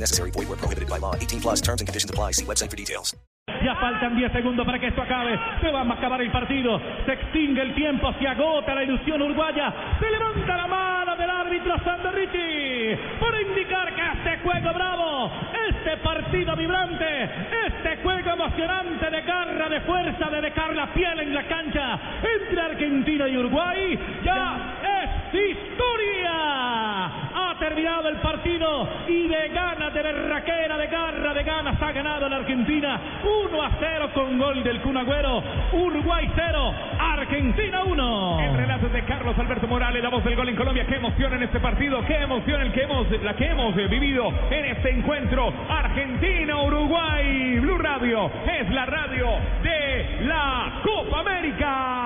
Necessary. Void prohibited by law. 18 plus terms and conditions apply. See website for details. Ya faltan 10 segundos para que esto acabe. Se va a acabar el partido. Se extingue el tiempo. Se agota la ilusión uruguaya. Se levanta la mano del árbitro Sandro Ricci indicar que este juego bravo, partido vibrante, este juego emocionante de garra, de fuerza, de dejar la piel en la cancha entre Argentina y Uruguay ya es historia. Ha terminado el partido y de ganas, de berraquera, de garra, de ganas ha ganado la Argentina 1 a 0 con gol del Kun Agüero. Uruguay 0, Argentina 1. El relato de Carlos Alberto Morales, la voz del gol en Colombia. Qué emoción en este partido, qué emoción la que hemos vivido en este encuentro. Argentina-Uruguay. Blue Radio es la radio de la Copa América.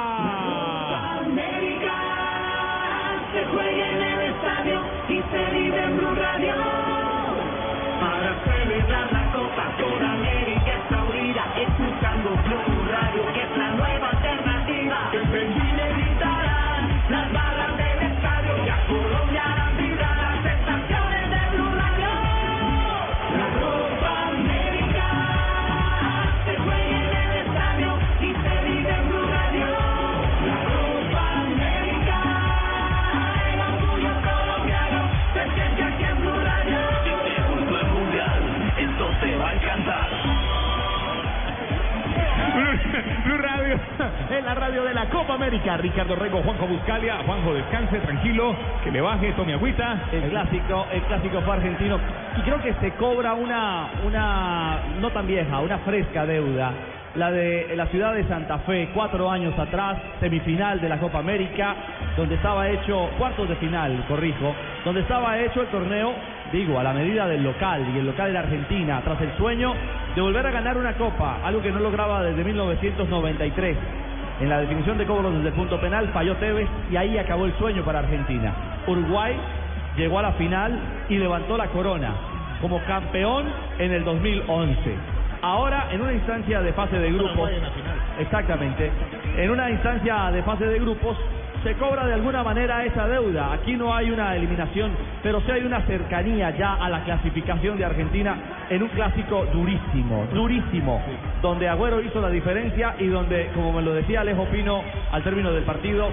Va. Blue Radio es la radio de la Copa América. Ricardo Rego, Juanjo Buscalia. Juanjo, descanse, tranquilo, que le baje, tome agüita. El clásico, el clásico fue argentino. Y creo que se cobra una, una, no tan vieja, una fresca deuda. La de la ciudad de Santa Fe, cuatro años atrás, semifinal de la Copa América, donde estaba hecho, cuartos de final, corrijo, donde estaba hecho el torneo, digo, a la medida del local, y el local era Argentina, tras el sueño de volver a ganar una Copa, algo que no lograba desde 1993. En la definición de cobros desde el punto penal falló Tevez y ahí acabó el sueño para Argentina. Uruguay llegó a la final y levantó la corona como campeón en el 2011. Ahora, en una instancia de fase de grupos, exactamente, en una instancia de fase de grupos, se cobra de alguna manera esa deuda. Aquí no hay una eliminación, pero sí hay una cercanía ya a la clasificación de Argentina en un clásico durísimo, durísimo, donde Agüero hizo la diferencia y donde, como me lo decía Alejo Pino al término del partido,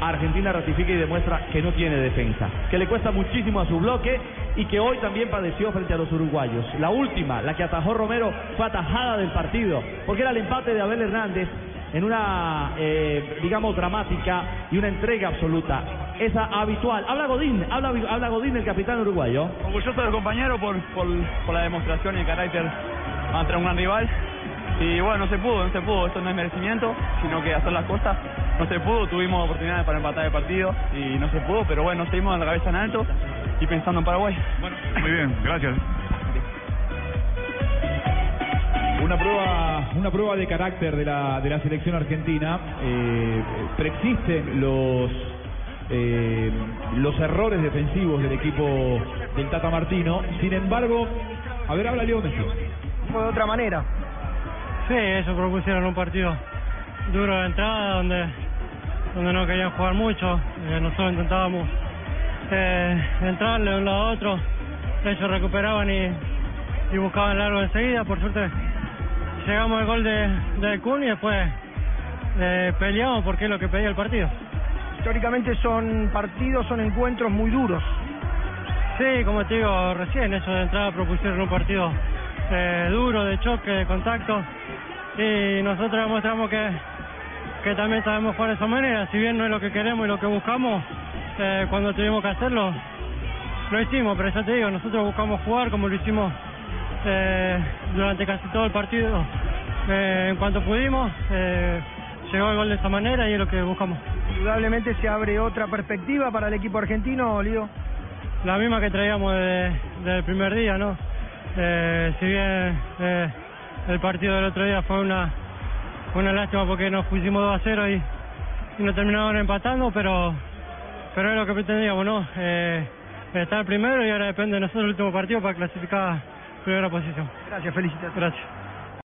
Argentina ratifica y demuestra que no tiene defensa, que le cuesta muchísimo a su bloque y que hoy también padeció frente a los uruguayos. La última, la que atajó Romero, fue atajada del partido, porque era el empate de Abel Hernández en una, eh, digamos, dramática y una entrega absoluta. Esa habitual. Habla Godín, habla, habla Godín, el capitán uruguayo. Orgulloso del compañero por, por, por la demostración y el carácter contra un gran rival. Y bueno, no se pudo, no se pudo. Esto no es merecimiento, sino que hacer las cosas. No se pudo, tuvimos oportunidades para empatar el partido y no se pudo, pero bueno, seguimos en la cabeza en alto y pensando en Paraguay. Bueno, muy bien, gracias. Una prueba, una prueba de carácter de la, de la selección argentina. Eh, preexisten los eh, los errores defensivos del equipo del Tata Martino. Sin embargo, a ver, habla Leo Messi. Fue de otra manera. Sí, ellos propusieron un partido duro de entrada donde, donde no querían jugar mucho. Eh, nosotros intentábamos eh, entrarle de un lado a otro. Ellos recuperaban y, y buscaban largo enseguida. Por suerte llegamos al gol de, de Kun y después eh, peleamos porque es lo que pedía el partido. Históricamente son partidos, son encuentros muy duros. Sí, como te digo recién, ellos de entrada propusieron un partido eh, duro, de choque, de contacto. Y nosotros demostramos que, que también sabemos jugar de esa manera. Si bien no es lo que queremos y lo que buscamos, eh, cuando tuvimos que hacerlo, lo hicimos. Pero ya te digo, nosotros buscamos jugar como lo hicimos eh, durante casi todo el partido. Eh, en cuanto pudimos, eh, llegó el gol de esa manera y es lo que buscamos. Indudablemente se abre otra perspectiva para el equipo argentino, Lío. La misma que traíamos desde, el primer día, ¿no? Eh, si bien eh, el partido del otro día fue una, una lástima porque nos pusimos 2 a 0 y, y nos terminaron empatando, pero, pero es lo que pretendíamos, ¿no? Eh, estar primero y ahora depende de nosotros el último partido para clasificar primera posición. Gracias, felicitaciones. Gracias.